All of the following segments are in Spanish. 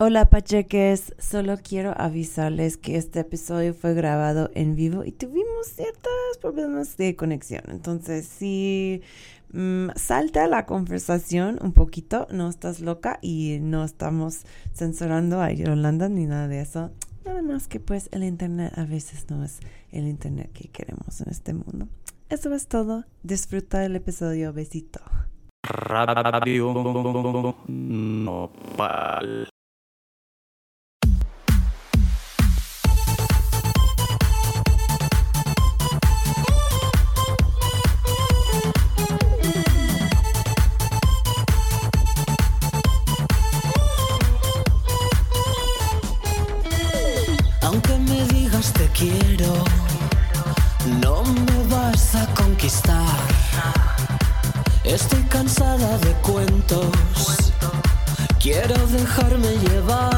Hola Pacheques, solo quiero avisarles que este episodio fue grabado en vivo y tuvimos ciertos problemas de conexión. Entonces, si mm, salta la conversación un poquito, no estás loca y no estamos censurando a Yolanda ni nada de eso. Nada más que pues el internet a veces no es el internet que queremos en este mundo. Eso es todo. Disfruta el episodio. Besito. Estoy cansada de cuentos, quiero dejarme llevar.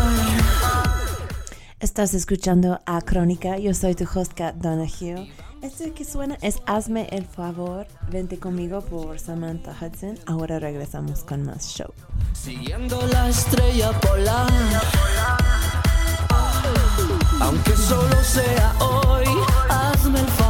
Estás escuchando a Crónica. Yo soy tu host, Kat Donahue. Esto que suena es Hazme el favor, vente conmigo por Samantha Hudson. Ahora regresamos con más show. Siguiendo la estrella polar. Aunque solo sea hoy, hazme el favor,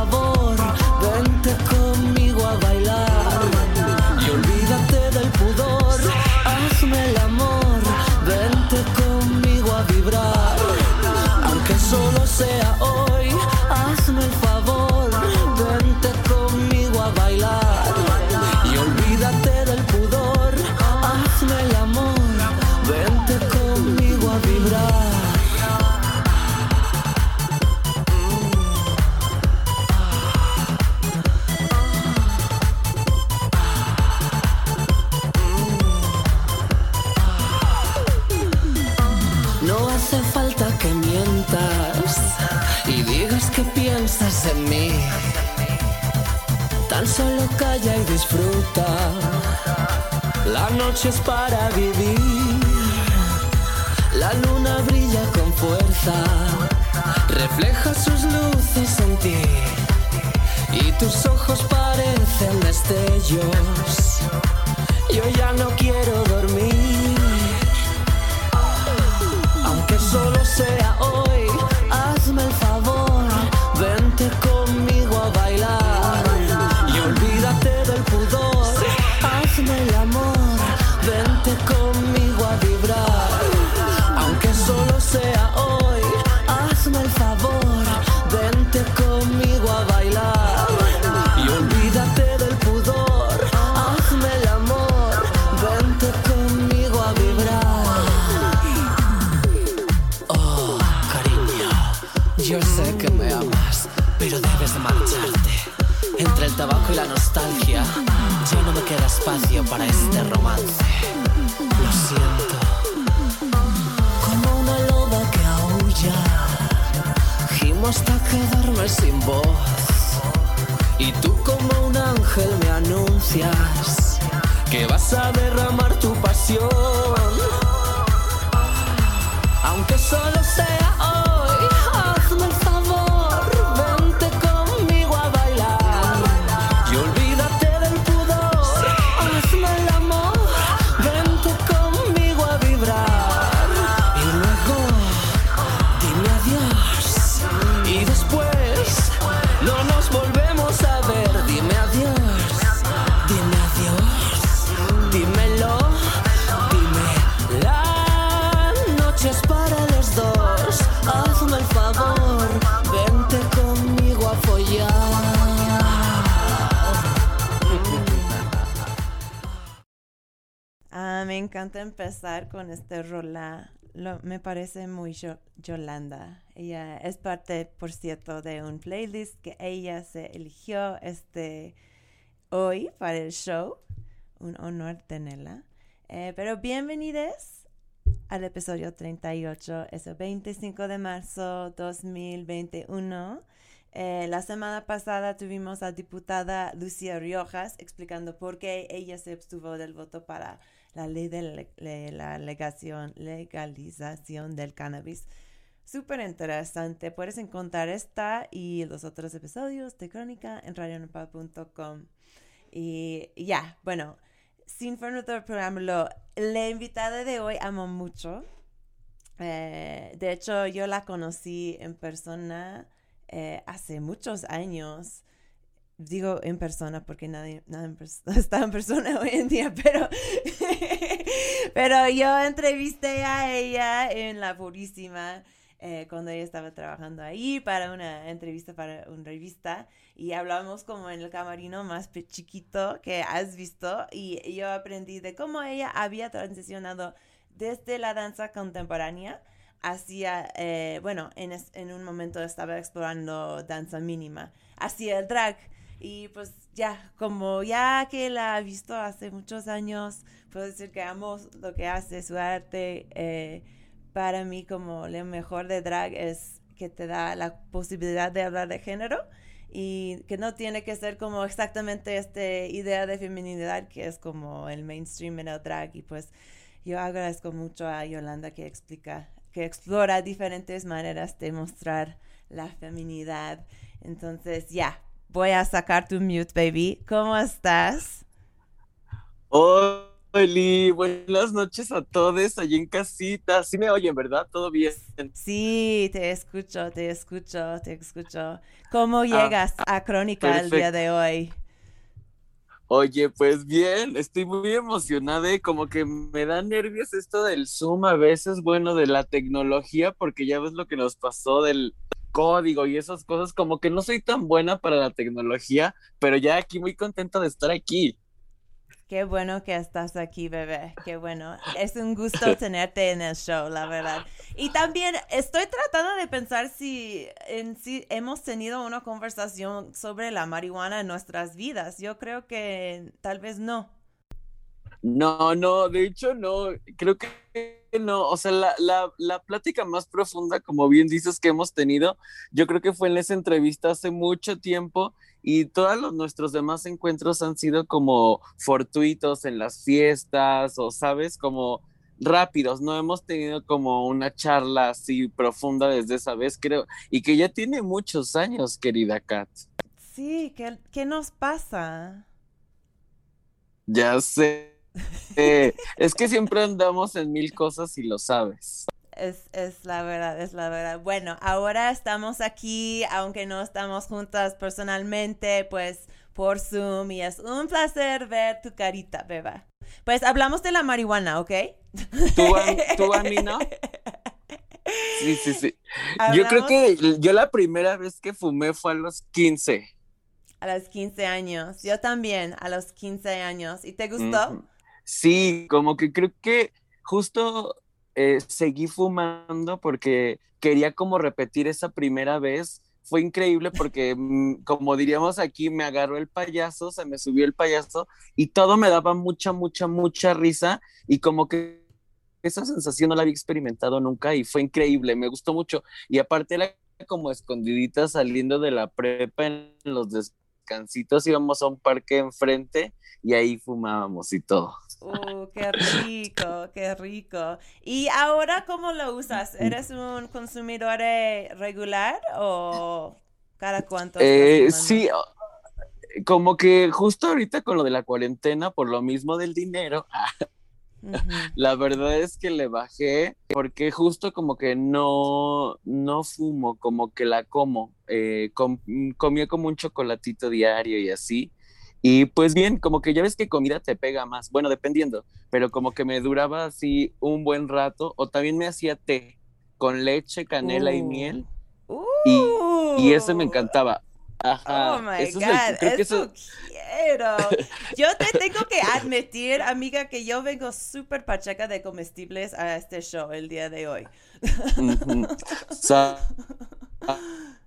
Y tú empezar con este rola. Me parece muy Yo- Yolanda. Ella es parte, por cierto, de un playlist que ella se eligió este hoy para el show. Un honor tenerla. Eh, pero bienvenidos al episodio 38, es el 25 de marzo 2021. Eh, la semana pasada tuvimos a diputada Lucía Riojas explicando por qué ella se abstuvo del voto para la ley de la legalización del cannabis. Súper interesante. Puedes encontrar esta y los otros episodios de Crónica en radionopal.com. Y y ya, bueno, sin further preámbulo, la invitada de hoy amo mucho. Eh, de hecho, yo la conocí en persona eh, hace muchos años. Digo en persona porque nadie, pers- está en persona hoy en día, pero, pero yo entrevisté a ella en La Purísima eh, cuando ella estaba trabajando ahí para una entrevista para una revista y hablamos como en el camarino más chiquito que has visto y yo aprendí de cómo ella había transicionado desde la danza contemporánea hacia, eh, bueno, en, es- en un momento estaba explorando danza mínima, hacia el drag. Y pues ya, como ya que la he visto hace muchos años, puedo decir que amo lo que hace, su arte. eh, para mí como lo mejor de drag es que te da la posibilidad de hablar de género y que no tiene que ser como exactamente esta idea de feminidad que es como el mainstream en el drag y pues yo agradezco mucho a Yolanda que explica, que explora diferentes maneras de mostrar la feminidad. Entonces, ya, voy a sacar tu mute, baby. ¿Cómo estás? Oli, buenas noches a todos allí en casita. Sí me oyen, ¿verdad? ¿Todo bien? Sí, te escucho, te escucho, te escucho. ¿Cómo Ah, llegas a Crónica el día de hoy? Oye, pues bien, estoy muy emocionada y como que me da nervios esto del Zoom a veces, bueno, de la tecnología, porque ya ves lo que nos pasó del código y esas cosas, como que no soy tan buena para la tecnología, pero ya aquí muy contenta de estar aquí. Qué bueno que estás aquí, bebé. Qué bueno. Es un gusto tenerte en el show, la verdad. Y también estoy tratando de pensar si en hemos tenido una conversación sobre la marihuana en nuestras vidas. Yo creo que tal vez no. No, no, de hecho no, creo que no, o sea, la, la, la plática más profunda, como bien dices, que hemos tenido, yo creo que fue en esa entrevista hace mucho tiempo y todos los, nuestros demás encuentros han sido como fortuitos en las fiestas o, sabes, como rápidos, no hemos tenido como una charla así profunda desde esa vez, creo, y que ya tiene muchos años, querida Kat. Sí, ¿qué, qué nos pasa? Ya sé. Eh, es que siempre andamos en mil cosas y lo sabes. Es, es la verdad, es la verdad. Bueno, ahora estamos aquí, aunque no estamos juntas personalmente, pues por Zoom y es un placer ver tu carita, beba. Pues hablamos de la marihuana, ¿ok? ¿Tú a, tú a mí no? Sí, sí, sí. Yo creo que yo la primera vez que fumé fue a los 15. a los 15 años. Yo también, a los 15 años. ¿Y te gustó? Sí, como que creo que justo eh, seguí fumando porque quería como repetir esa primera vez. Fue increíble porque, mm, como diríamos aquí, me agarró el payaso, se me subió el payaso y todo me daba mucha, mucha, mucha risa y como que esa sensación no la había experimentado nunca y fue increíble, me gustó mucho. Y aparte era como escondidita saliendo de la prepa en los descansitos, íbamos a un parque enfrente y ahí fumábamos y todo. Uh, qué rico, qué rico. ¿Y ahora cómo lo usas? ¿Eres un consumidor eh, regular o cada cuánto Eh, sí, como que justo ahorita con lo de la cuarentena, por lo mismo del dinero, Ujú. la verdad es que le bajé porque justo como que no, no fumo, como que la como, eh, com- comía como un chocolatito diario y así. Y pues bien, como que ya ves que comida te pega más, bueno, dependiendo, pero como que me duraba así un buen rato, o también me hacía té con leche, canela y miel, Uh. y ese me encantaba. Ajá, Oh my eso es God, el- creo que eso eso, quiero. Yo te tengo que admitir, amiga, que yo vengo súper pacheca de comestibles a este show el día de hoy. Ver,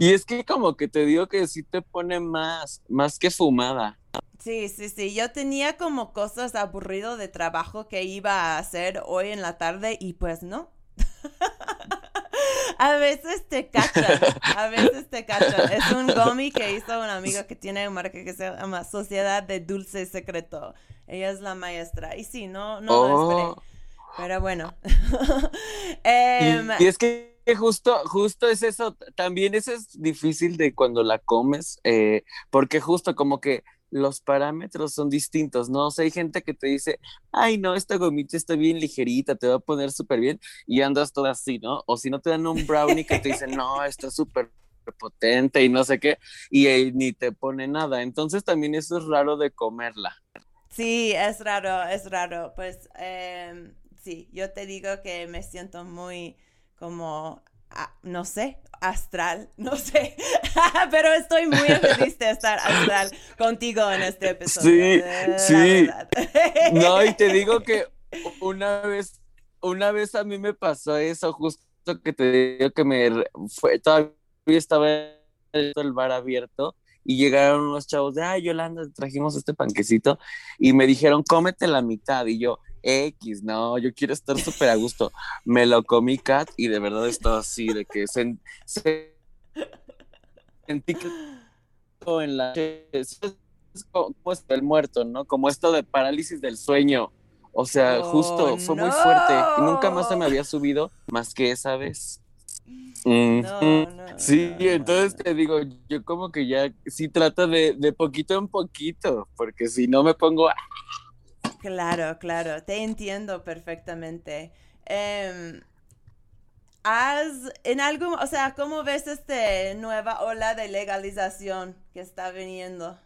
Y es que como que te digo que sí te pone más, más que fumada. Sí, sí, sí. Yo tenía como cosas aburrido de trabajo que iba a hacer hoy en la tarde y pues no. A veces te cachan, a veces te cachan. Es un gummy que hizo una amiga que tiene una marca que se llama Sociedad de Dulce Secreto. Ella es la maestra. Y sí, no, no lo esperé. Oh, Pero bueno. y, Em, y es que justo, justo es eso, también eso es difícil de cuando la comes, eh, porque justo como que los parámetros son distintos, ¿no? O sea, hay gente que te dice, ay, no, esta gomita está bien ligerita, te va a poner súper bien, y andas toda así, ¿no? O si no te dan un brownie que te dicen, no, está súper potente y no sé qué, y eh, ni te pone nada. Entonces también eso es raro de comerla. Sí, es raro, es raro. Pues em, sí, yo te digo que me siento muy como, ah, no sé, astral, no sé, pero estoy muy feliz de estar astral contigo en este episodio. Sí, sí. No, y te digo que una vez, una vez a mí me pasó eso, justo que te digo que me fue, todavía estaba el bar abierto y llegaron unos chavos de, ay, Yolanda, trajimos este panquecito y me dijeron, cómete la mitad y yo, X, no, yo quiero estar súper a gusto. Me lo comí, Kat, y de verdad estaba así, de que sen- se- sentí que en la es como el muerto, ¿no? Como esto de parálisis del sueño. O sea, Oh, justo fue muy fuerte y nunca más se me había subido más que esa vez. No, no, Sí, entonces te digo, yo como que ya sí trato de, de poquito en poquito, porque si no me pongo. Claro, claro, te entiendo perfectamente. Em, ¿has en algún, o sea, cómo ves esta nueva ola de legalización que está viniendo?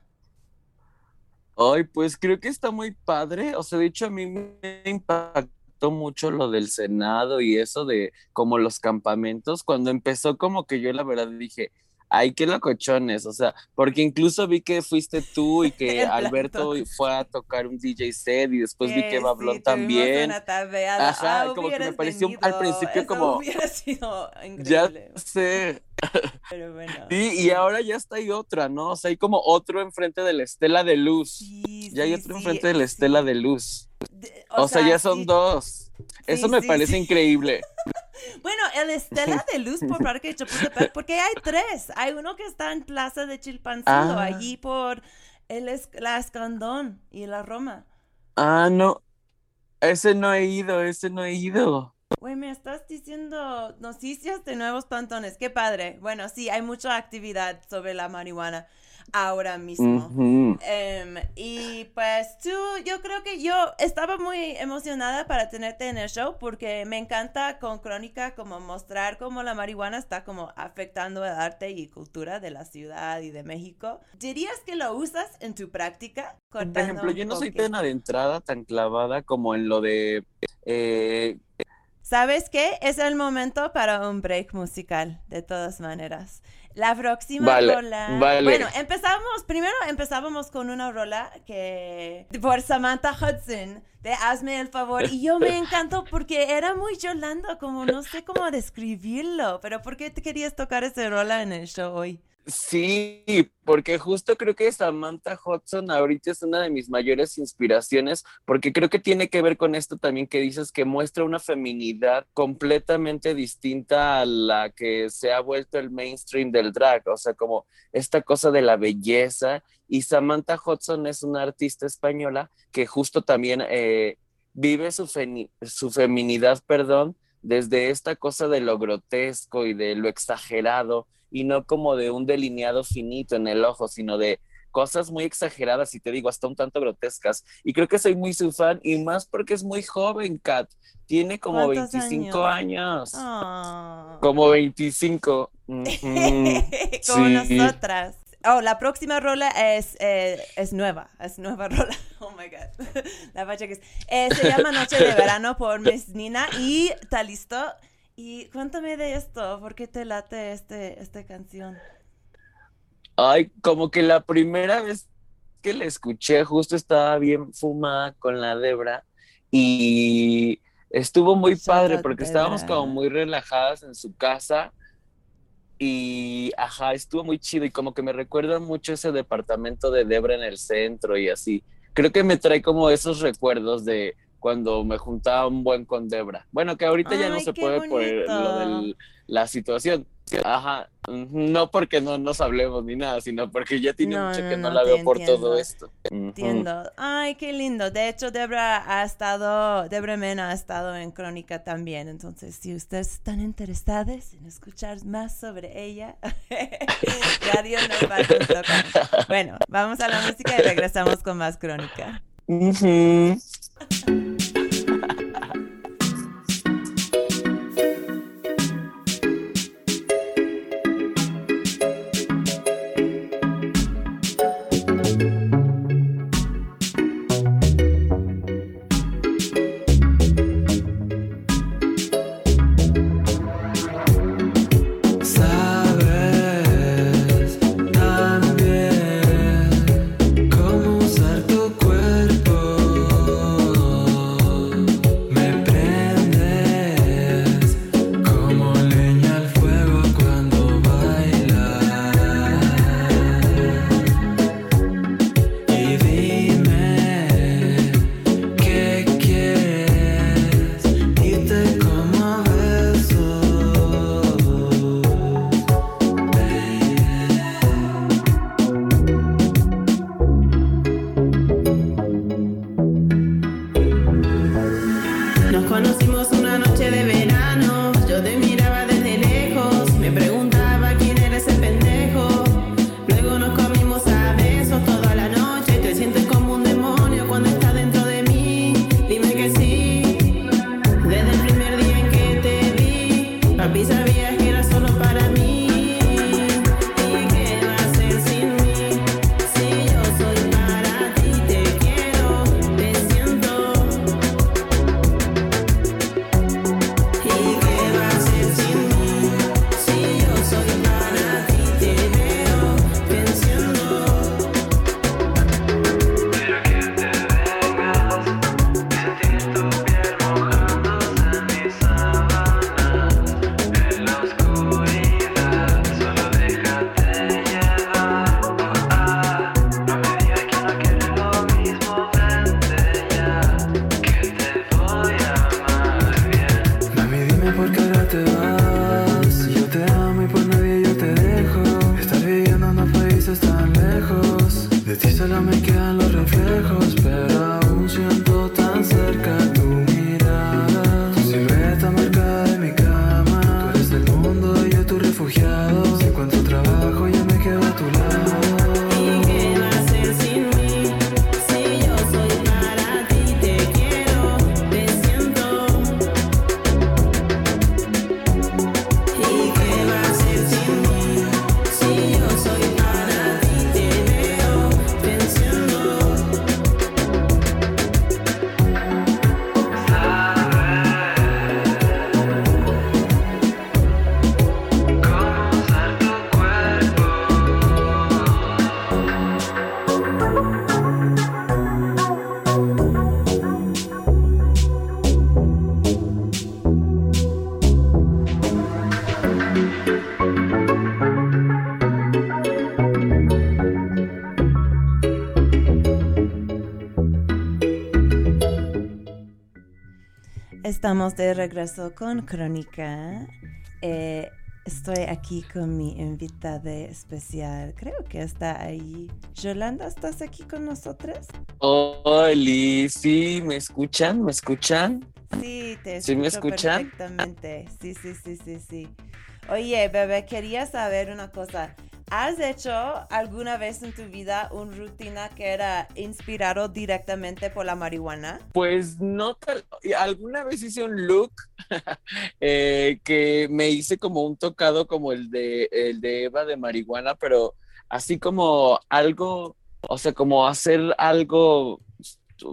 ay, pues creo que está muy padre. O sea, de hecho a mí me impactó mucho lo del Senado y eso de como los campamentos. Cuando empezó como que yo la verdad dije, ay, qué locochones. O sea, porque incluso vi que fuiste tú y que Alberto fue a tocar un DJ set y después vi Eh, que Bablón sí, tuvimos también. una tabeada. Ajá, Ah, como que me pareció al venido, principio eso como- hubiera sido Ya increíble, sé. pero bueno. Sí, y ahora ya está ahí otra, ¿no? O sea, hay como otro enfrente de la estela de luz. Sí, Ya hay sí, otro enfrente de la estela sí. de luz. De- O, sea, ya son sí. dos. Eso Sí, me sí, parece increíble. Bueno, el Estela de Luz por Parque Chapultepec, porque hay tres. Hay uno que está en Plaza de Chilpancingo, Ah. allí por el es- la Escandón y la Roma. Ah, no. Ese no he ido, ese no he ido. Güey, me estás diciendo noticias de nuevos pantones. Qué padre. Bueno, sí, hay mucha actividad sobre la marihuana ahora mismo. Ujú. Em, y pues tú, yo creo que yo estaba muy emocionada para tenerte en el show porque me encanta con Crónica como mostrar cómo la marihuana está como afectando el arte y cultura de la ciudad y de México. ¿Dirías que lo usas en tu práctica? Por ejemplo, yo no soy tan adentrada, tan clavada como en lo de eh, ¿Sabes qué? Es el momento para un break musical, de todas maneras. La próxima Vale, rola. vale. Bueno, empezamos, primero empezábamos con una rola que por Samantha Hudson de Hazme el favor y yo me encantó porque era muy Yolanda, como no sé cómo describirlo, pero ¿por qué te querías tocar esa rola en el show hoy? Sí, porque justo creo que Samantha Hudson ahorita es una de mis mayores inspiraciones, porque creo que tiene que ver con esto también que dices que muestra una feminidad completamente distinta a la que se ha vuelto el mainstream del drag, o sea, como esta cosa de la belleza. Y Samantha Hudson es una artista española que justo también eh, vive su, su feminidad, perdón, desde esta cosa de lo grotesco y de lo exagerado y no como de un delineado finito en el ojo, sino de cosas muy exageradas y te digo, hasta un tanto grotescas. Y creo que soy muy su fan y más porque es muy joven, Kat. Tiene como ¿Cuántos 25 años. Ah. Como 25. Ujú. Como Sí. nosotras. Oh, la próxima rola es, eh, es nueva, es nueva rola. Oh my god. La facha que es. Eh, se llama Noche de Verano por Miss Nina y está listo. Y cuéntame de esto, ¿por qué te late este, esta canción? Ay, como que la primera vez que la escuché, justo estaba bien fumada con la Debra y estuvo muy padre porque estábamos como muy relajadas en su casa y ajá, estuvo muy chido y como que me recuerda mucho ese departamento de Debra en el centro y así. Creo que me trae como esos recuerdos de cuando me juntaba un buen con Debra. Bueno, que ahorita ya no se puede por el- lo bonito. de la situación, Ajá, no porque no nos hablemos ni nada, sino porque ya tiene No, mucho que no, no, la veo por todo esto. Entiendo. Ay, qué lindo. De hecho, Debra ha estado, Debra Mena ha estado en Crónica también. Entonces, si ustedes están interesados en escuchar más sobre ella, radionopal.com. Bueno, vamos a la música y regresamos con más Crónica. Sabes Estamos de regreso con Crónica. Eh, estoy aquí con mi invitada especial. Creo que está ahí. Yolanda, ¿estás aquí con nosotros? Oli, sí, ¿me escuchan? ¿Me escuchan? Sí, te ¿Sí me escuchan? perfectamente. Sí, sí, sí, sí, sí. Oye, bebé, quería saber una cosa. ¿Has hecho alguna vez en tu vida una rutina que era inspirado directamente por la marihuana? Pues no tal, alguna vez hice un look eh, que me hice como un tocado como el de, el de Eva de marihuana, pero así como algo, o sea, como hacer algo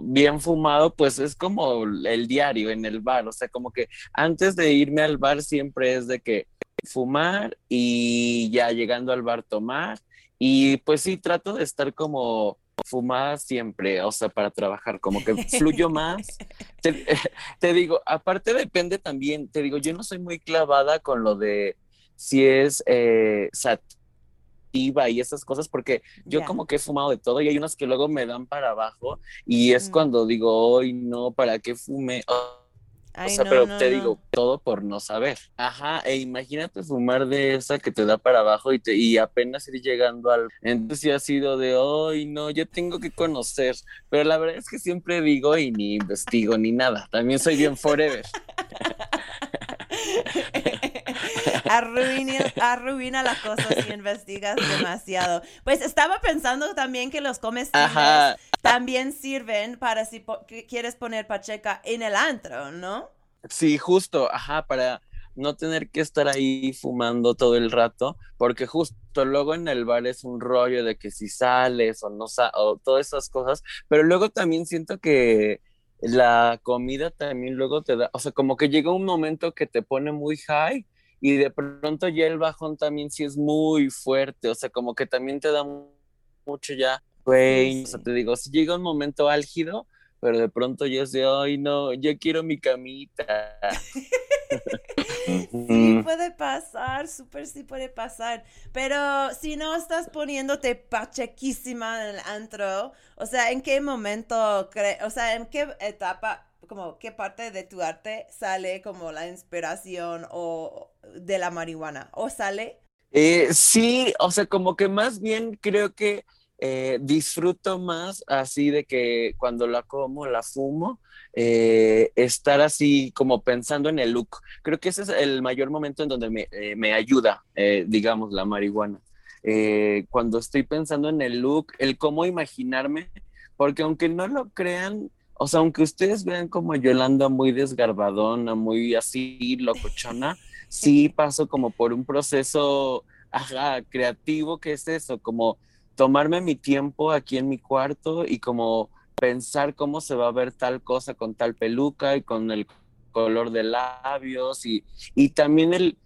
bien fumado, pues es como el diario en el bar, o sea, como que antes de irme al bar siempre es de que fumar y ya llegando al bar tomar y pues sí, trato de estar como fumada siempre, o sea, para trabajar, como que fluyo más. Te, te digo, aparte depende también, te digo, yo no soy muy clavada con lo de si es eh, sativa y esas cosas, porque yo como que he fumado de todo y hay unas que luego me dan para abajo y es Mm. cuando digo, hoy no, ¿para qué fume? Ay, sea, no, pero no, te no. digo, todo por no saber. Ajá, e imagínate fumar de esa que te da para abajo y, te, y apenas ir llegando al... Entonces ha sido de, ay, no, yo tengo que conocer. Pero la verdad es que siempre digo y ni investigo ni nada. También soy bien forever. arruina, arruina las cosas si investigas demasiado. Pues estaba pensando también que los comestibles Ajá, también sirven para si po- quieres poner pacheca en el antro, ¿no? sí, justo, ajá, para no tener que estar ahí fumando todo el rato, porque justo luego en el bar es un rollo de que si sales o no sa- o todas esas cosas, pero luego también siento que la comida también luego te da, o sea, como que llega un momento que te pone muy high y de pronto ya el bajón también sí es muy fuerte, o sea, como que también te da mu- mucho ya, güey, o sea, te digo, si llega un momento álgido, pero de pronto ya es de, ay, no, yo quiero mi camita. Sí, puede pasar, súper sí puede pasar. Pero si no estás poniéndote pachequísima en el antro, o sea, ¿en qué momento, cre- o sea, en qué etapa, como qué parte de tu arte sale como la inspiración o de la marihuana? ¿O sale? Eh, sí, o sea, como que más bien creo que eh, disfruto más así de que cuando la como, la fumo, eh, estar así como pensando en el look. Creo que ese es el mayor momento en donde me, me ayuda, digamos, la marihuana. Cuando estoy pensando en el look, el cómo imaginarme, porque aunque no lo crean, o sea, aunque ustedes vean como Yolanda muy desgarbadona, muy así locochona, sí. paso como por un proceso ajá, creativo que es eso, como tomarme mi tiempo aquí en mi cuarto y como pensar cómo se va a ver tal cosa con tal peluca y con el color de labios y, y también el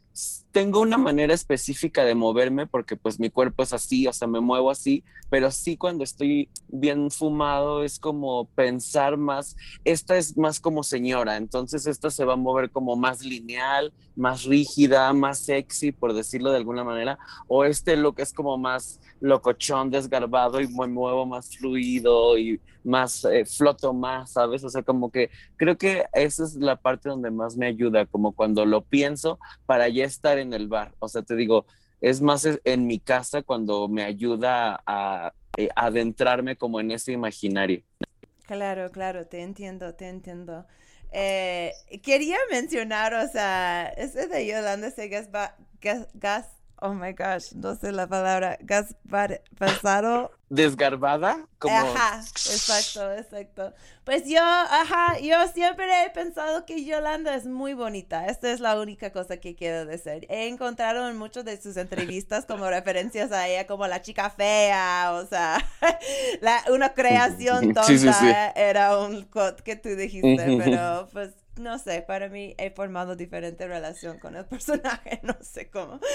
tengo una manera específica de moverme porque pues mi cuerpo es así, o sea, me muevo así, pero sí cuando estoy bien fumado es como pensar más, esta es más como señora, entonces esta se va a mover como más lineal, más rígida, más sexy, por decirlo de alguna manera, o este look es como más locochón, desgarbado y me muevo más fluido y más eh, floto más, ¿sabes? O sea, como que creo que esa es la parte donde más me ayuda, como cuando lo pienso para ya estar en el bar. O sea, te digo, es más en mi casa cuando me ayuda a, eh, adentrarme como en ese imaginario. Claro, claro, te entiendo, te entiendo. Eh, quería mencionar, o sea, ese de Yolanda ese gas, ba- gas, gas, oh my gosh, no sé la palabra, gas bar- pasado. Desgarbada, como... Ajá, exacto, exacto. Pues yo, ajá, yo siempre he pensado que Yolanda es muy bonita. Esta es la única cosa que quiero decir. He encontrado en muchas de sus entrevistas como referencias a ella como la chica fea, o sea, la, una creación tonta Sí, sí, sí. era un quote que tú dijiste, pero pues no sé, para mí he formado diferente relación con el personaje, no sé cómo.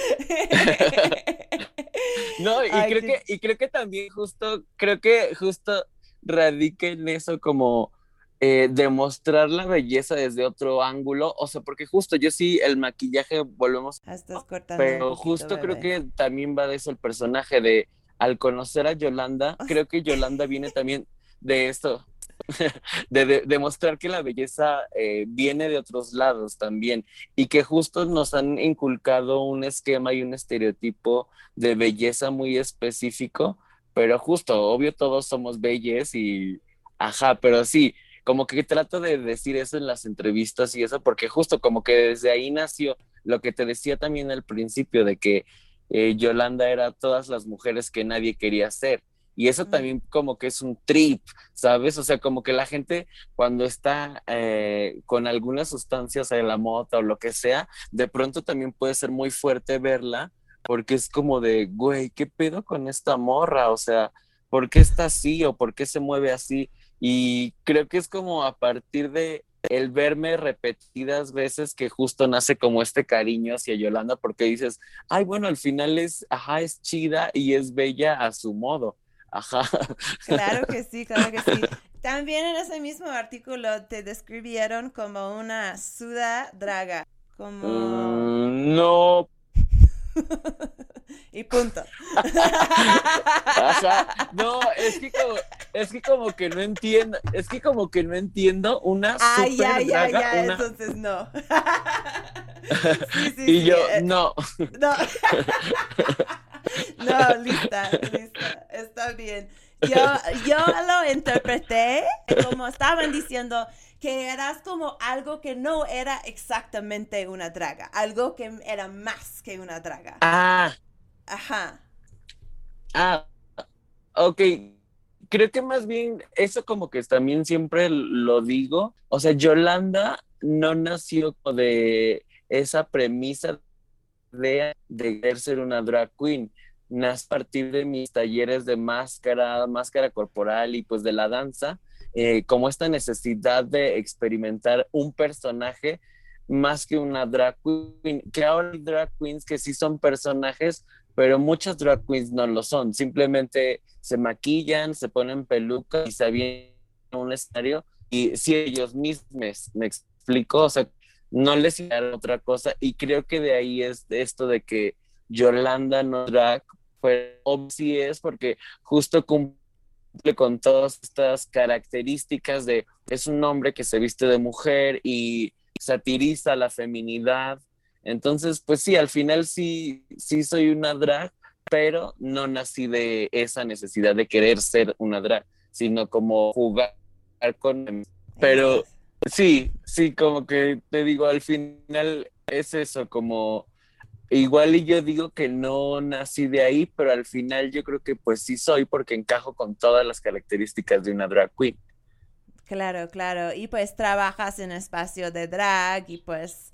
No, y Ay, creo que, y creo que también justo, creo que justo radica en eso como eh, demostrar la belleza desde otro ángulo, o sea, porque justo yo sí, el maquillaje, volvemos, Ah, Estás cortando pero poquito, justo creo que también va de eso el personaje de, al conocer a Yolanda, creo que Yolanda viene también de esto, de, de- demostrar que la belleza eh, viene de otros lados también y que justo nos han inculcado un esquema y un estereotipo de belleza muy específico, pero justo, obvio todos somos belles y, ajá, pero sí, como que trato de decir eso en las entrevistas y eso, porque justo como que desde ahí nació lo que te decía también al principio de que eh, Yolanda era todas las mujeres que nadie quería ser. Y eso también como que es un trip, ¿sabes? O sea, como que la gente cuando está eh, con algunas sustancias de la mota o lo que sea, de pronto también puede ser muy fuerte verla, porque es como de, güey, ¿qué pedo con esta morra? O sea, ¿por qué está así o por qué se mueve así? Y creo que es como a partir de el verme repetidas veces que justo nace como este cariño hacia Yolanda, porque dices, ay, bueno, al final es, ajá, es chida y es bella a su modo. Ajá. Claro que sí, claro que sí. También en ese mismo artículo te describieron como una suda draga, como... Mm, no, y punto. Ajá. No, es que como, es que como que no entiendo, es que como que no entiendo una Ay, super ya, ya, draga, ya, una- entonces no. Sí, sí, y sí, yo, eh, no. No. No, lista, lista. Está bien. Yo, yo lo interpreté como estaban diciendo que eras como algo que no era exactamente una draga, algo que era más que una draga. Ah, Ajá. ah, ok. Creo que más bien eso como que también siempre lo digo. O sea, Yolanda no nació como de esa premisa de, de ser una drag queen. Nace a partir de mis talleres de máscara, máscara corporal y pues de la danza, eh, como esta necesidad de experimentar un personaje más que una drag queen, que ahora hay drag queens que sí son personajes, pero muchas drag queens no lo son, simplemente se maquillan, se ponen pelucas y se avientan a un escenario y si ellos mismos, me explico, o sea, no les hicieron otra cosa y creo que de ahí es esto de que Yolanda no drag, pues sí es porque justo cumple con todas estas características de es un hombre que se viste de mujer y satiriza la feminidad. Entonces, pues sí, al final sí, sí soy una drag, pero no nací de esa necesidad de querer ser una drag, sino como jugar con... Pero sí, sí, como que te digo, al final es eso, como igual y yo digo que no nací de ahí, pero al final yo creo que pues sí soy porque encajo con todas las características de una drag queen. Claro, claro. Y pues trabajas en espacio de drag y pues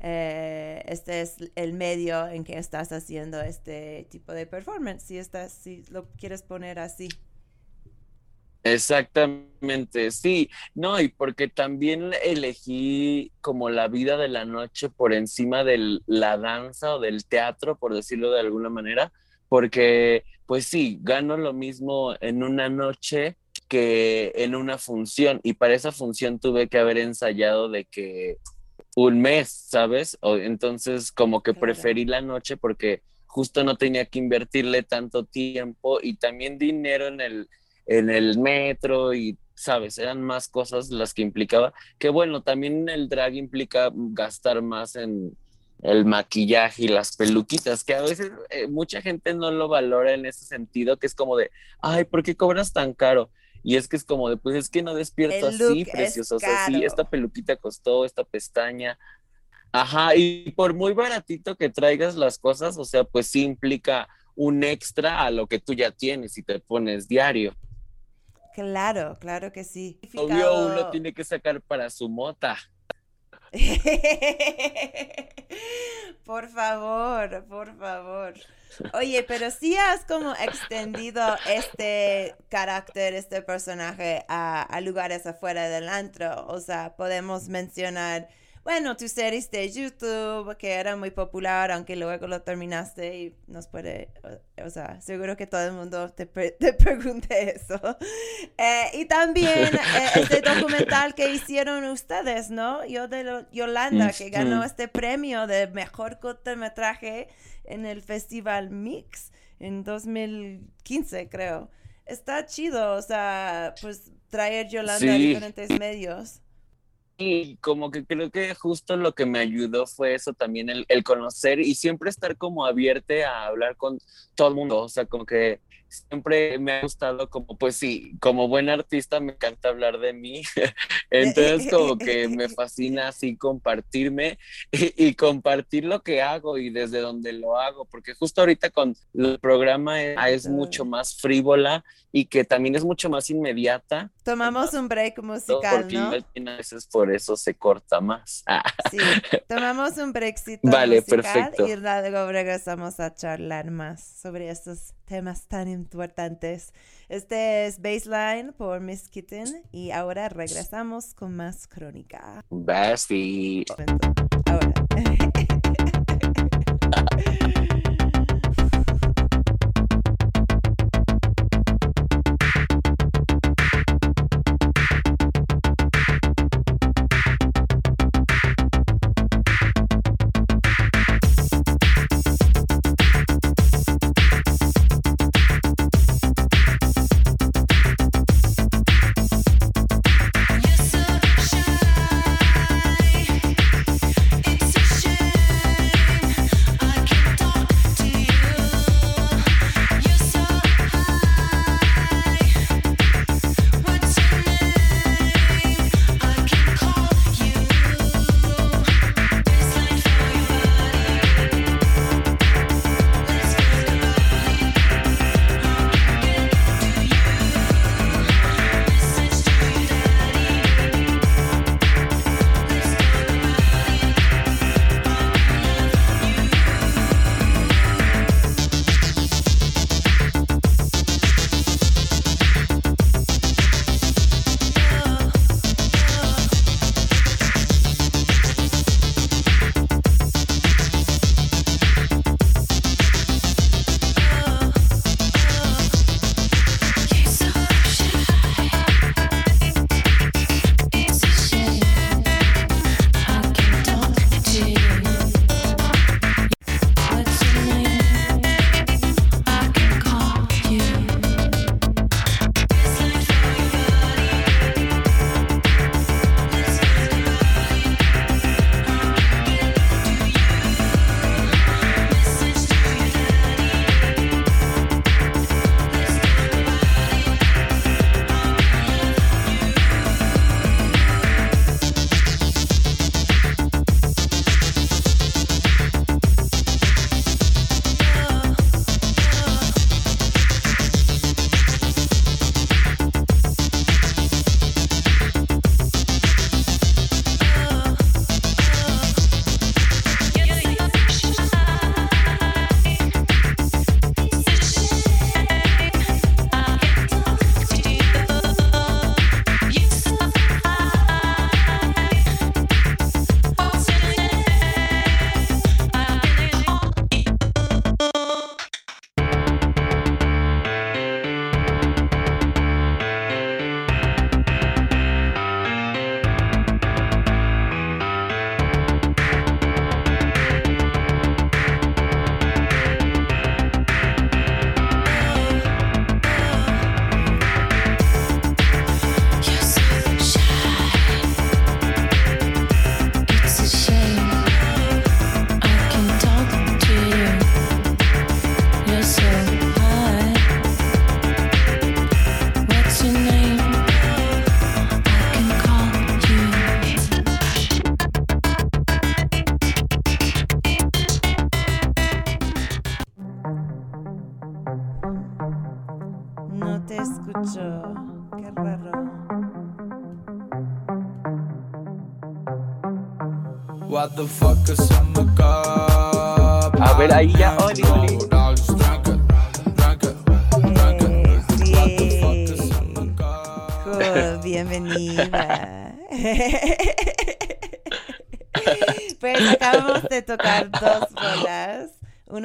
eh, este es el medio en que estás haciendo este tipo de performance, si estás, si lo quieres poner así. Exactamente, sí, no, y porque también elegí como la vida de la noche por encima de la danza o del teatro, por decirlo de alguna manera, porque pues sí, gano lo mismo en una noche que en una función, y para esa función tuve que haber ensayado de que un mes, ¿sabes? O, entonces como que preferí la noche porque justo no tenía que invertirle tanto tiempo y también dinero en el en el metro y, sabes, eran más cosas las que implicaba, que bueno, también el drag implica gastar más en el maquillaje y las peluquitas, que a veces eh, mucha gente no lo valora en ese sentido, que es como de, ay, ¿por qué cobras tan caro? Y es que es como de, pues es que no despierto El así, precioso, o sea, sí, esta peluquita costó, esta pestaña. Ajá, y por muy baratito que traigas las cosas, o sea, pues sí implica un extra a lo que tú ya tienes y te pones diario. Claro, claro que sí. Obvio, uno tiene que sacar para su mota. Por favor, por favor. Oye, pero sí has como extendido este carácter, este personaje a, a lugares afuera del antro. O sea, podemos mencionar, bueno, tus series de YouTube, que era muy popular, aunque luego lo terminaste y nos puede, o, o sea, seguro que todo el mundo te, pre- te pregunte eso. Eh, y también eh, este documental que hicieron ustedes, ¿no? Yo de lo- Yolanda, que ganó Ujú. este premio de mejor cortometraje en el Festival Mix en 2015, creo. Está chido, o sea, pues traer Yolanda a diferentes medios. Y como que creo que justo lo que me ayudó fue eso también, el, conocer y siempre estar como abierta a hablar con todo el mundo. O sea, como que siempre me ha gustado como, pues sí, como buen artista me encanta hablar de mí. Entonces como que me fascina así compartirme y, y compartir lo que hago y desde donde lo hago, porque justo ahorita con el programa es, es mucho más frívola y que también es mucho más inmediata. Tomamos un break musical, porque ¿no? igual a veces por eso se corta más. Ah, Sí, tomamos un breakcito Vale, musical perfecto. y luego regresamos a charlar más sobre estos temas tan importantes. Este es Baseline por Miss Kitten y ahora regresamos con más crónica. Basti.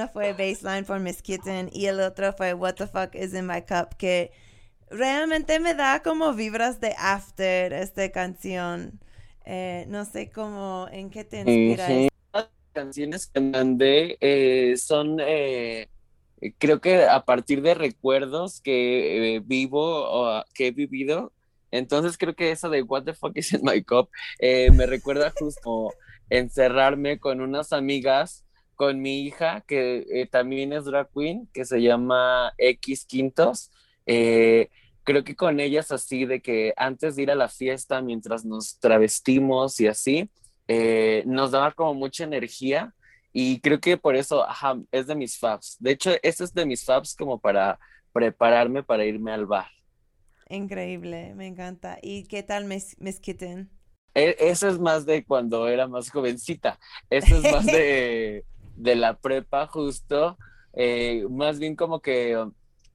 Fue Baseline for Miss Kitten y el otro fue What the Fuck is in My Cup, que realmente me da como vibras de After, esta canción. Eh, no sé cómo, en qué te inspira. Ujú. Las canciones que mandé eh, son, eh, creo que a partir de recuerdos que eh, vivo o que he vivido. Entonces creo que esa de What the fuck is in my cup me recuerda justo encerrarme con unas amigas, con mi hija que eh, también es drag queen, que se llama X Quintos. Eh, creo que con ellas así de que antes de ir a la fiesta, mientras nos travestimos y así, eh, nos daba como mucha energía y creo que por eso ajá, es de mis faves. De hecho, ese es de mis faves como para prepararme para irme al bar. Increíble, me encanta. ¿Y qué tal Miss, Miss Kitten? E- es más de cuando era más jovencita. Ese es más de, de la prepa, justo. Eh, más bien como que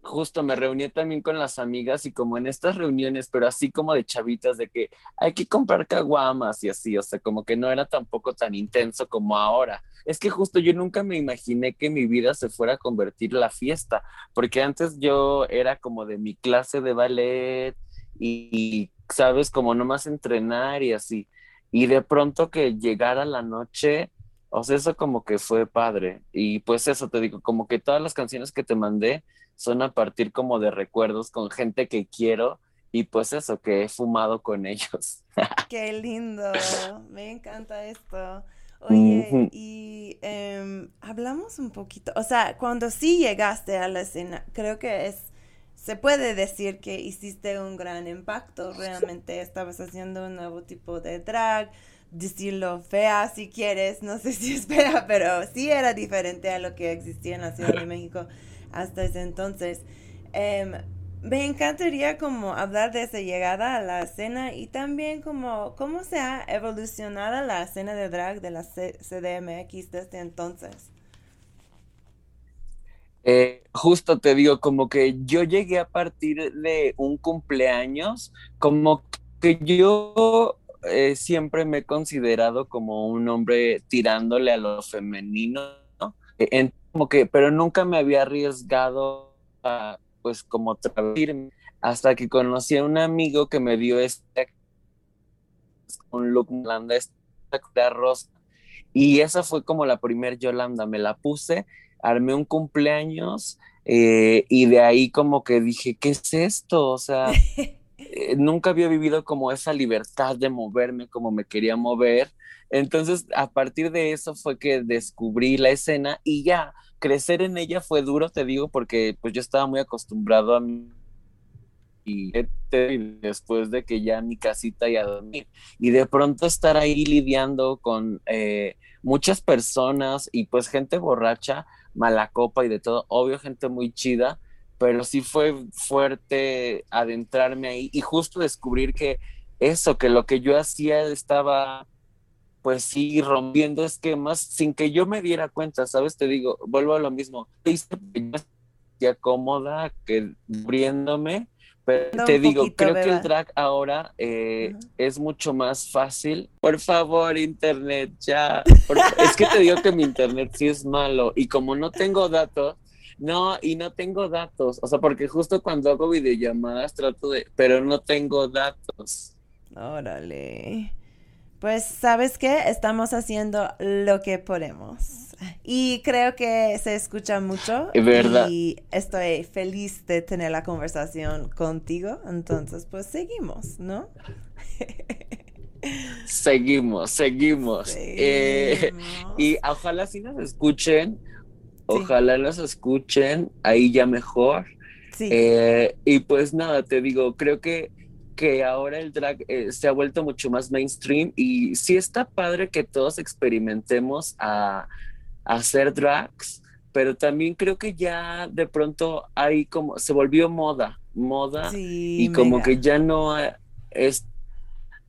justo me reuní también con las amigas y como en estas reuniones, pero así como de chavitas, de que hay que comprar caguamas y así, o sea, como que no era tampoco tan intenso como ahora. Es que justo yo nunca me imaginé que mi vida se fuera a convertir la fiesta, porque antes yo era como de mi clase de ballet y, sabes, como nomás entrenar y así. Y de pronto que llegara la noche, o sea, eso como que fue padre. Y pues eso te digo, como que todas las canciones que te mandé son a partir como de recuerdos con gente que quiero y pues eso, que he fumado con ellos. Qué lindo, me encanta esto. Oye, y em, hablamos un poquito, o sea, cuando sí llegaste a la escena, creo que es, se puede decir que hiciste un gran impacto, realmente estabas haciendo un nuevo tipo de drag, decirlo fea si quieres, no sé si es fea, pero sí era diferente a lo que existía en la Ciudad de México hasta ese entonces. Em, me encantaría como hablar de esa llegada a la escena y también como cómo se ha evolucionado la escena de drag de la C- CDMX desde entonces. Eh, justo te digo, como que yo llegué a partir de un cumpleaños, como que yo eh, siempre me he considerado como un hombre tirándole a lo femenino, ¿no? En- como que, pero nunca me había arriesgado a, pues, como travestirme, hasta que conocí a un amigo que me dio este, un look esta cura rosa, y esa fue como la primer Yolanda, me la puse armé un cumpleaños eh, y de ahí como que dije, ¿qué es esto? O sea, eh, nunca había vivido como esa libertad de moverme como me quería mover. Entonces, a partir de eso fue que descubrí la escena y ya, crecer en ella fue duro, te digo, porque pues yo estaba muy acostumbrado a mí y después de que ya mi casita y a dormir. Y de pronto estar ahí lidiando con eh, muchas personas y pues gente borracha, mala copa y de todo, obvio gente muy chida, pero sí fue fuerte adentrarme ahí y justo descubrir que eso, que lo que yo hacía estaba pues sí rompiendo esquemas sin que yo me diera cuenta, ¿sabes? Te digo, vuelvo a lo mismo, hice que sentía cómoda, que abriéndome, pero Da te digo, poquito, creo que Beba. el drag ahora eh, Ujú. es mucho más fácil. Por favor, internet, ya. Por es que te digo que mi internet sí es malo y como no tengo datos, no, y no tengo datos, o sea, porque justo cuando hago videollamadas trato de, pero no tengo datos. Órale. Pues, ¿sabes qué? Estamos haciendo lo que podemos. Y creo que se escucha mucho. Es verdad. Y estoy feliz de tener la conversación contigo. Entonces, pues seguimos, ¿no? Seguimos, seguimos. Eh, Seguimos. y ojalá sí nos escuchen, ojalá nos escuchen, ahí ya mejor. Sí. Eh, y pues nada, te digo, creo que, que ahora el drag eh, se ha vuelto mucho más mainstream y sí está padre que todos experimentemos a, a hacer drags, pero también creo que ya de pronto hay como, se volvió moda, moda Sí, y como que ya no es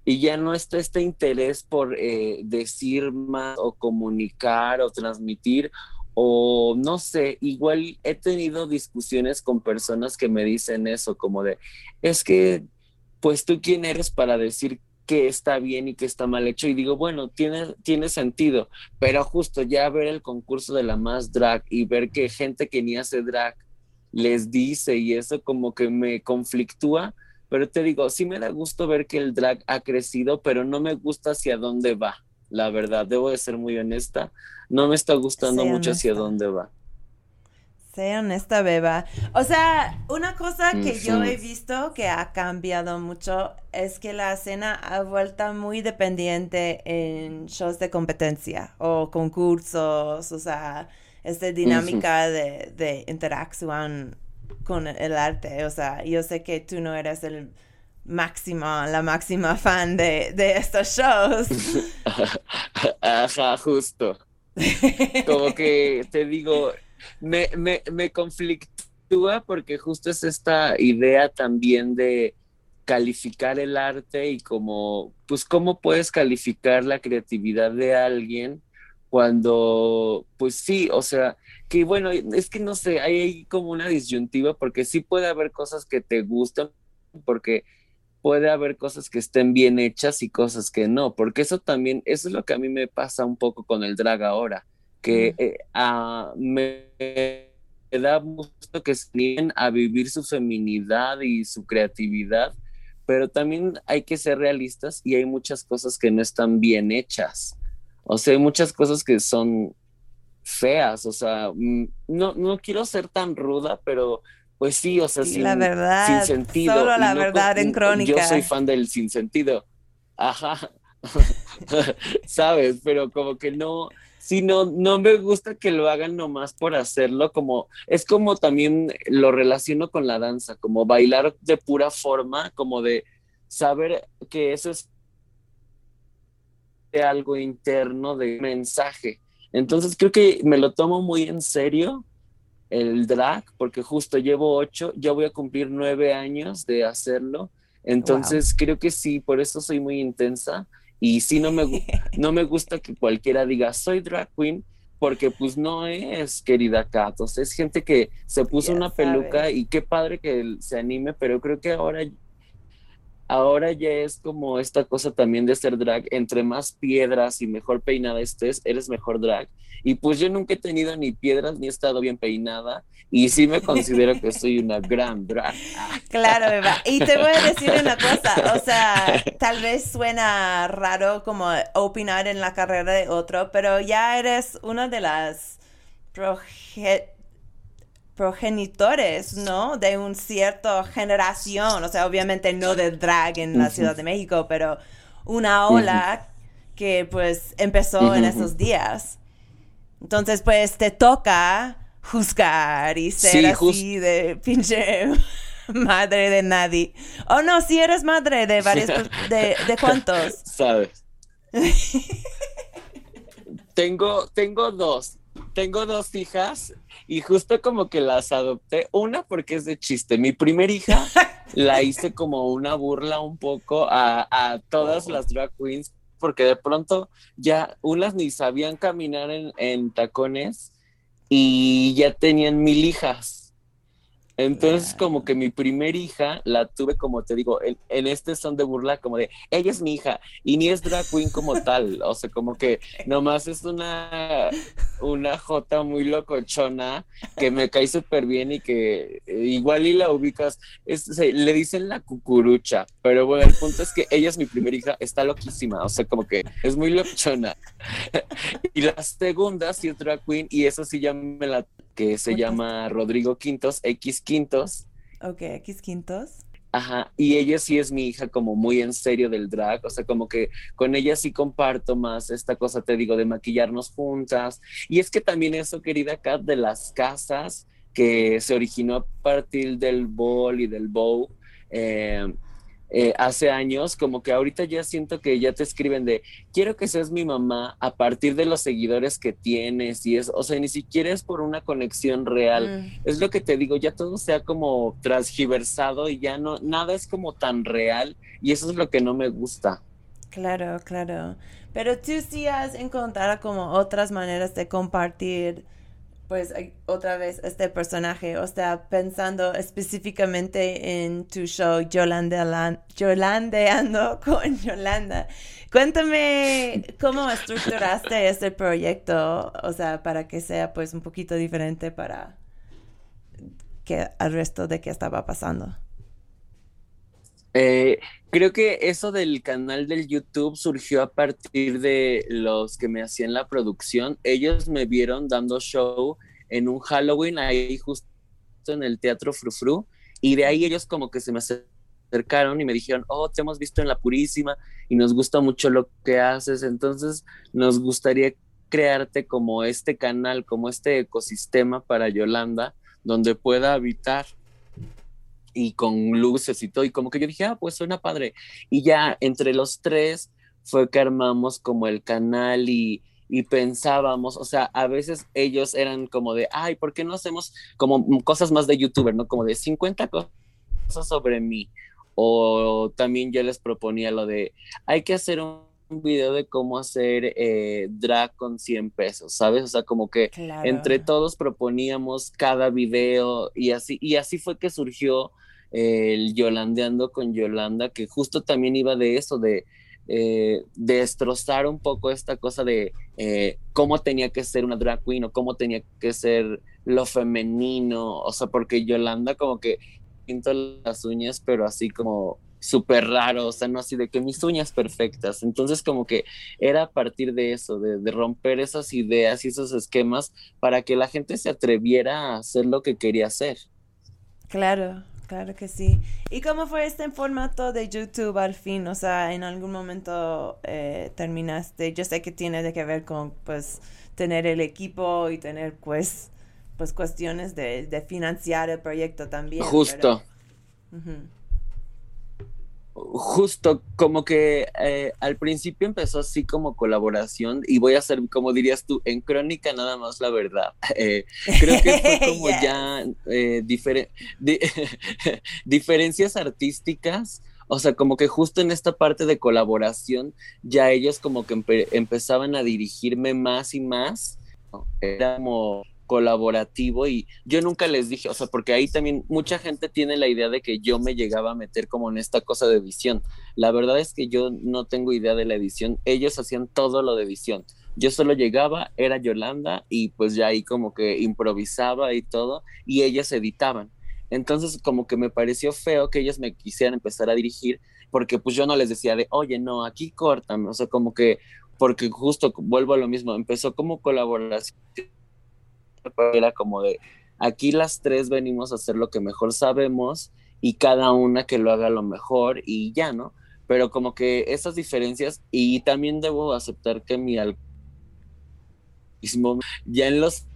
y ya no está este interés por eh, decir más o comunicar o transmitir o no sé, igual he tenido discusiones con personas que me dicen eso, como de, es que, pues tú quién eres para decir que está bien y que está mal hecho. Y digo, bueno, tiene, tiene sentido, pero justo ya ver el concurso de la más drag y ver que gente que ni hace drag les dice y eso como que me conflictúa, pero te digo, sí me da gusto ver que el drag ha crecido, pero no me gusta hacia dónde va, la verdad, debo de ser muy honesta, no me está gustando mucho hacia dónde va. Sé honesta, Beba. O sea, una cosa que yo he visto que ha cambiado mucho es que la escena ha vuelto muy dependiente en shows de competencia o concursos, o sea, esta dinámica de, de interacción con el arte. O sea, yo sé que tú no eres el máximo, la máxima fan de, de estos shows. Ajá, justo. Como que te digo, me, me, me conflictúa porque justo es esta idea también de calificar el arte y como, pues, cómo puedes calificar la creatividad de alguien cuando, pues sí, o sea, que bueno, es que no sé, hay como una disyuntiva porque sí puede haber cosas que te gustan, porque puede haber cosas que estén bien hechas y cosas que no, porque eso también, eso es lo que a mí me pasa un poco con el drag ahora, que eh, ah, me, me da gusto que se nieguen a vivir su feminidad y su creatividad, pero también hay que ser realistas y hay muchas cosas que no están bien hechas. O sea, hay muchas cosas que son feas, o sea, mm, no, no quiero ser tan ruda, pero pues sí, o sea, Y sin, la verdad, sin sentido. solo la no verdad en Yo crónica. soy fan del sin sentido. Ajá. ¿Sabes? Pero como que no, sí, no, no me gusta que lo hagan nomás por hacerlo, como, es como también lo relaciono con la danza, como bailar de pura forma, como de saber que eso es de algo interno, de mensaje. Entonces creo que me lo tomo muy en serio el drag, porque justo llevo ocho, ya voy a cumplir nueve años de hacerlo. Entonces creo que sí, por eso soy muy intensa y sí no me, no me gusta que cualquiera diga soy drag queen, porque pues no es, querida Kat, o sea, es gente que se puso Ya una peluca sabes. y qué padre que se anime, pero creo que ahora ahora ya es como esta cosa también de ser drag, entre más piedras y mejor peinada estés, eres mejor drag. Y pues yo nunca he tenido ni piedras ni he estado bien peinada y sí me considero que soy una gran drag. Claro, Eva. Y te voy a decir una cosa, o sea, tal vez suena raro como opinar en la carrera de otro, pero ya eres una de las proge- progenitores, ¿no? De un cierto generación, o sea, obviamente no de drag en la. Ciudad de México, pero una ola que pues empezó en esos días. Entonces, pues te toca juzgar y ser Sí, así de pinche madre de nadie. Oh, no, si eres madre de varios, de, de cuántos. ¿Sabes? tengo, tengo dos. Tengo dos hijas y justo como que las adopté. Una porque es de chiste. Mi primer hija la hice como una burla un poco a, a todas las drag queens porque de pronto ya unas ni sabían caminar en, en tacones y ya tenían mil hijas. Entonces, como que mi primer hija la tuve, como te digo, en, en este son de burla, como de ella es mi hija y ni es drag queen como tal. O sea, como que nomás es una, una jota muy locochona que me cae súper bien y que eh, igual y la ubicas. Es- le dicen la cucurucha, pero bueno, el punto es que ella es mi primera hija, está loquísima. O sea, como que es muy locochona. y la segunda sí es drag queen y eso sí ya me la que se llama Rodrigo Quintos, X Quintos. Ok, X quintos. Ajá, y ella sí es mi hija como muy en serio del drag, o sea, como que con ella sí comparto más esta cosa, te digo, de maquillarnos juntas. Y es que también eso, querida Kat, de las casas que se originó a partir del ball y del bow eh, eh, hace años, como que ahorita ya siento que ya te escriben de, quiero que seas mi mamá a partir de los seguidores que tienes y es, o sea, ni siquiera es por una conexión real Mm, es lo que te digo, ya todo se ha como transgiversado y ya no, nada es como tan real y eso es lo que no me gusta. Claro, claro. Pero tú sí has encontrado como otras maneras de compartir, pues otra vez este personaje, o sea, pensando específicamente en tu show Yolandeando con Yolanda. Cuéntame cómo estructuraste este proyecto, o sea, para que sea pues un poquito diferente para que al resto de qué estaba pasando. Eh, creo que eso del canal del YouTube surgió a partir de los que me hacían la producción. Ellos me vieron dando show en un Halloween ahí justo en el Teatro Frufru y de ahí ellos como que se me acercaron y me dijeron, oh, te hemos visto en La Purísima y nos gusta mucho lo que haces, entonces nos gustaría crearte como este canal, como este ecosistema para Yolanda, donde pueda habitar y con luces y todo, y como que yo dije, ah, pues suena padre. Y ya entre los tres fue que armamos como el canal y, y pensábamos, o sea, a veces ellos eran como de, ay, ¿por qué no hacemos como cosas más de youtuber, ¿no? Como de 50 cosas sobre mí. O también yo les proponía lo de, hay que hacer un video de cómo hacer eh, drag con 100 pesos, ¿sabes? O sea, como que Claro. entre todos proponíamos cada video y así, y así fue que surgió el Yolandeando con Yolanda, que justo también iba de eso, de eh, destrozar un poco esta cosa de eh, cómo tenía que ser una drag queen o cómo tenía que ser lo femenino, o sea, porque Yolanda como que pinto las uñas, pero así como súper raro, o sea, no así de que mis uñas perfectas. Entonces, como que era a partir de eso, de, de romper esas ideas y esos esquemas para que la gente se atreviera a hacer lo que quería hacer. Claro, claro que sí. ¿Y cómo fue este formato de YouTube al fin? O sea, en algún momento eh, terminaste. Yo sé que tiene de que ver con, pues, tener el equipo y tener, pues, pues cuestiones de, de financiar el proyecto también. Justo. pero-. Justo, como que eh, al principio empezó así como colaboración y voy a hacer, como dirías tú, en crónica nada más la verdad. Eh, creo que fue como Yes. ya eh, difere- di- diferencias artísticas, o sea, como que justo en esta parte de colaboración ya ellos como que empe- empezaban a dirigirme más y más, era como colaborativo y yo nunca les dije, o sea, porque ahí también mucha gente tiene la idea de que yo me llegaba a meter como en esta cosa de edición. La verdad es que yo no tengo idea de la edición, ellos hacían todo lo de edición. Yo solo llegaba, era Yolanda y pues ya ahí como que improvisaba y todo y ellas editaban. Entonces como que me pareció feo que ellas me quisieran empezar a dirigir porque pues yo no les decía de, oye, no, aquí córtame, o sea, como que, porque justo vuelvo a lo mismo, empezó como colaboración, era como de, aquí las tres venimos a hacer lo que mejor sabemos y cada una que lo haga lo mejor y ya, ¿no? Pero como que esas diferencias, y también debo aceptar que mi algoritmo, ya en los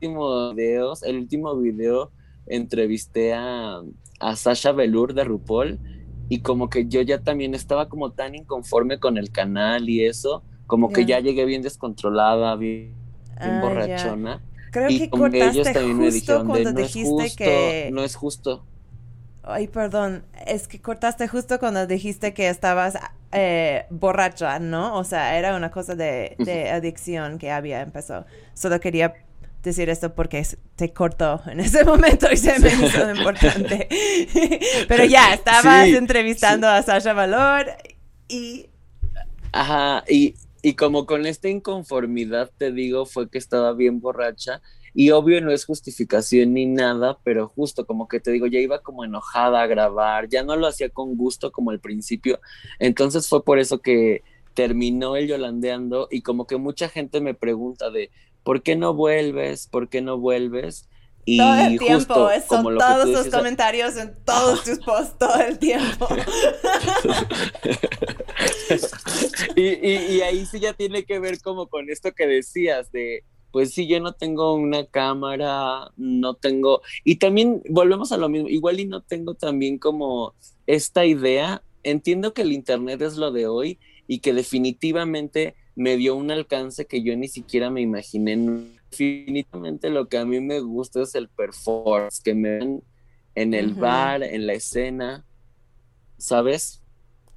últimos videos, el último video entrevisté a, a Sasha Velour de RuPaul y como que yo ya también estaba como tan inconforme con el canal y eso, como que Ya. llegué bien descontrolada, bien, bien Ah, borrachona. Creo y que ellos cortaste me justo de cuando es dijiste justo, que... no es justo. Ay, perdón, es que cortaste justo cuando dijiste que estabas eh, borracha, ¿no? O sea, era una cosa de, de adicción que había empezado. Solo quería decir esto porque te cortó en ese momento y se me hizo importante. Pero ya, estabas Sí, entrevistando a Sasha Valor y... Ajá, y, y como con esta inconformidad, te digo, fue que estaba bien borracha. Y obvio no es justificación ni nada, pero justo como que te digo, ya iba como enojada a grabar, ya no lo hacía con gusto como al principio. Entonces fue por eso que terminó el Yolandeando y como que mucha gente me pregunta de, ¿por qué no vuelves? ¿Por qué no vuelves? Y todo el tiempo, justo como son todos tus comentarios en todos tus posts todo el tiempo. y, y, y ahí sí ya tiene que ver como con esto que decías de, pues sí, yo no tengo una cámara, no tengo, y también volvemos a lo mismo, igual y no tengo también como esta idea, entiendo que el Internet es lo de hoy y que definitivamente me dio un alcance que yo ni siquiera me imaginé. Definitivamente lo que a mí me gusta es el performance, que me ven en el bar, en la escena, ¿sabes?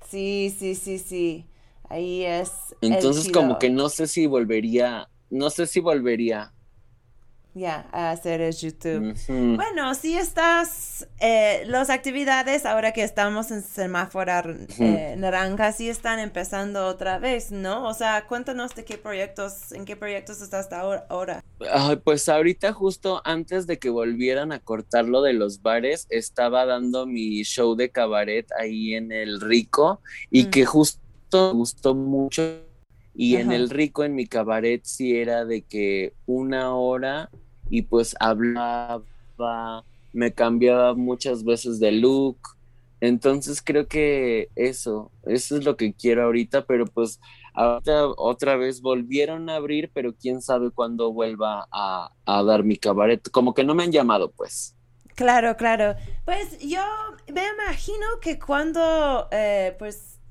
Sí, sí, sí, sí. Ahí es. Entonces como que no sé si volvería, no sé si volvería. Ya, a hacer el YouTube. Bueno, si estás, eh, las actividades ahora que estamos en semáforo eh, naranja, sí están empezando otra vez, ¿no? O sea, cuéntanos de qué proyectos, en qué proyectos estás hasta ahora- ahora. Ay, pues ahorita justo antes de que volvieran a cortar lo de los bares, estaba dando mi show de cabaret ahí en el Rico y Mm. que justo me gustó mucho. Y en el Rico, en mi cabaret, sí era de que una hora y pues hablaba, me cambiaba muchas veces de look. Entonces creo que eso, eso es lo que quiero ahorita, pero pues ahorita otra vez volvieron a abrir, pero quién sabe cuándo vuelva a, a dar mi cabaret. Como que no me han llamado, pues. Claro, claro. Pues yo me imagino que cuando, eh, pues,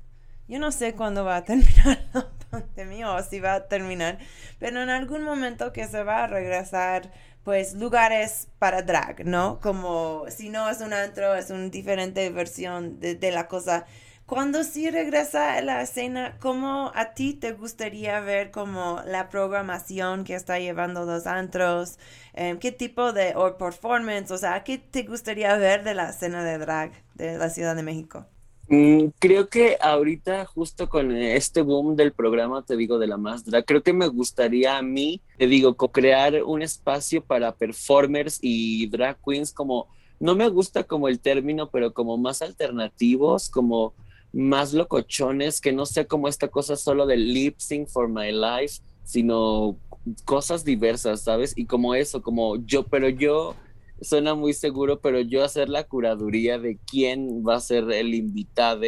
yo no sé cuándo va a terminar la pandemia o si va a terminar, pero en algún momento que se va a regresar, pues, lugares para drag, ¿no? Como si no es un antro, es una diferente versión de, de la cosa. Cuando sí regresa la escena, ¿cómo a ti te gustaría ver como la programación que está llevando los antros? Em, ¿Qué tipo de o performance? O sea, ¿qué te gustaría ver de la escena de drag de la Ciudad de México? Mm, creo que ahorita, justo con este boom del programa, te digo, de la drag, creo que me gustaría a mí, te digo, co-crear un espacio para performers y drag queens como, no me gusta como el término, pero como más alternativos, como más locochones, que no sea como esta cosa solo de lip sync for my life, sino cosas diversas, ¿sabes? Y como eso, como yo, pero yo suena muy seguro, pero yo hacer la curaduría de quién va a ser el invitado.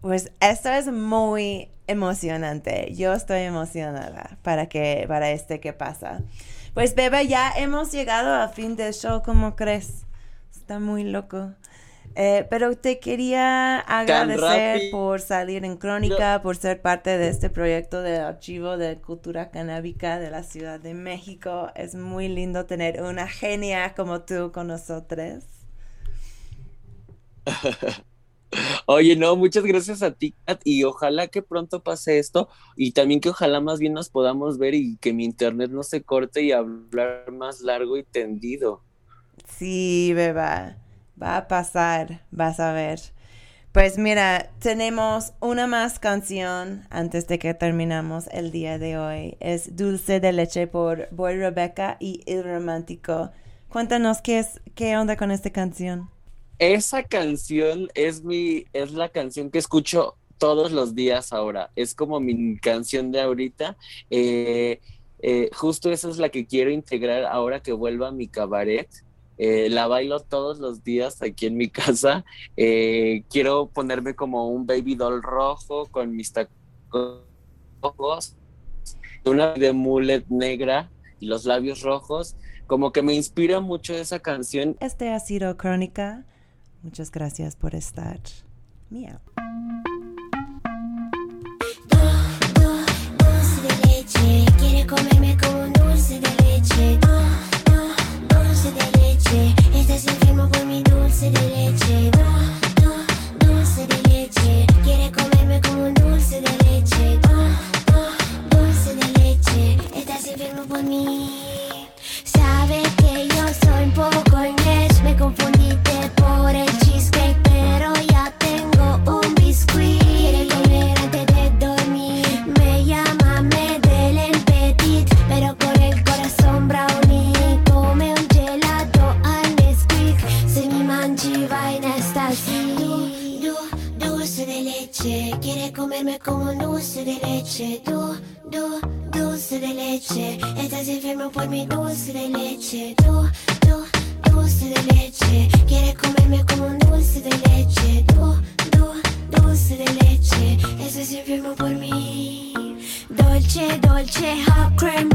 Pues esto es muy emocionante. Yo estoy emocionada para que para este que pasa. Pues Beba, ya hemos llegado al fin del show, ¿cómo crees? Está muy loco. Eh, pero te quería agradecer por salir en Crónica, por ser parte de este proyecto del Archivo de Cultura Canábica de la Ciudad de México. Es muy lindo tener una genia como tú con nosotros. Oye, no, muchas gracias a ti, Kat, y ojalá que pronto pase esto, y también que ojalá más bien nos podamos ver y que mi internet no se corte y hablar más largo y tendido. Sí, beba, va a pasar, vas a ver. Pues mira, tenemos una más canción antes de que terminamos el día de hoy. Es Dulce de Leche por Boy Rebecca y El Romántico. Cuéntanos qué es, qué onda con esta canción. Esa canción es mi, es la canción que escucho todos los días ahora. Es como mi canción de ahorita. Eh, eh, justo esa es la que quiero integrar ahora que vuelva a mi cabaret. Eh, la bailo todos los días aquí en mi casa. Eh, quiero ponerme como un baby doll rojo con mis tacos una de mullet negra y los labios rojos. Como que me inspira mucho esa canción Este ha sido Crónica. Muchas gracias por estar. Miau. Dulce de leche, quiere comerme como un dulce de leche. Leche, estás enfermo por mi dulce de leche. Ah, ah, Dulce de leche, quiere comerme como un dulce de leche. Ah, ah, Dulce de leche, estás enfermo por mí. Sabe que yo soy un poco inglés, me confundiste comerme como un dulce de leche. Du, du, dulce de leche, estás enfermo por mi dulce de leche. Du, du, dulce de leche, quiere comerme como un dulce de leche. Du, du, dulce de leche, estás enfermo por mí. Dolce, dolce, hot creme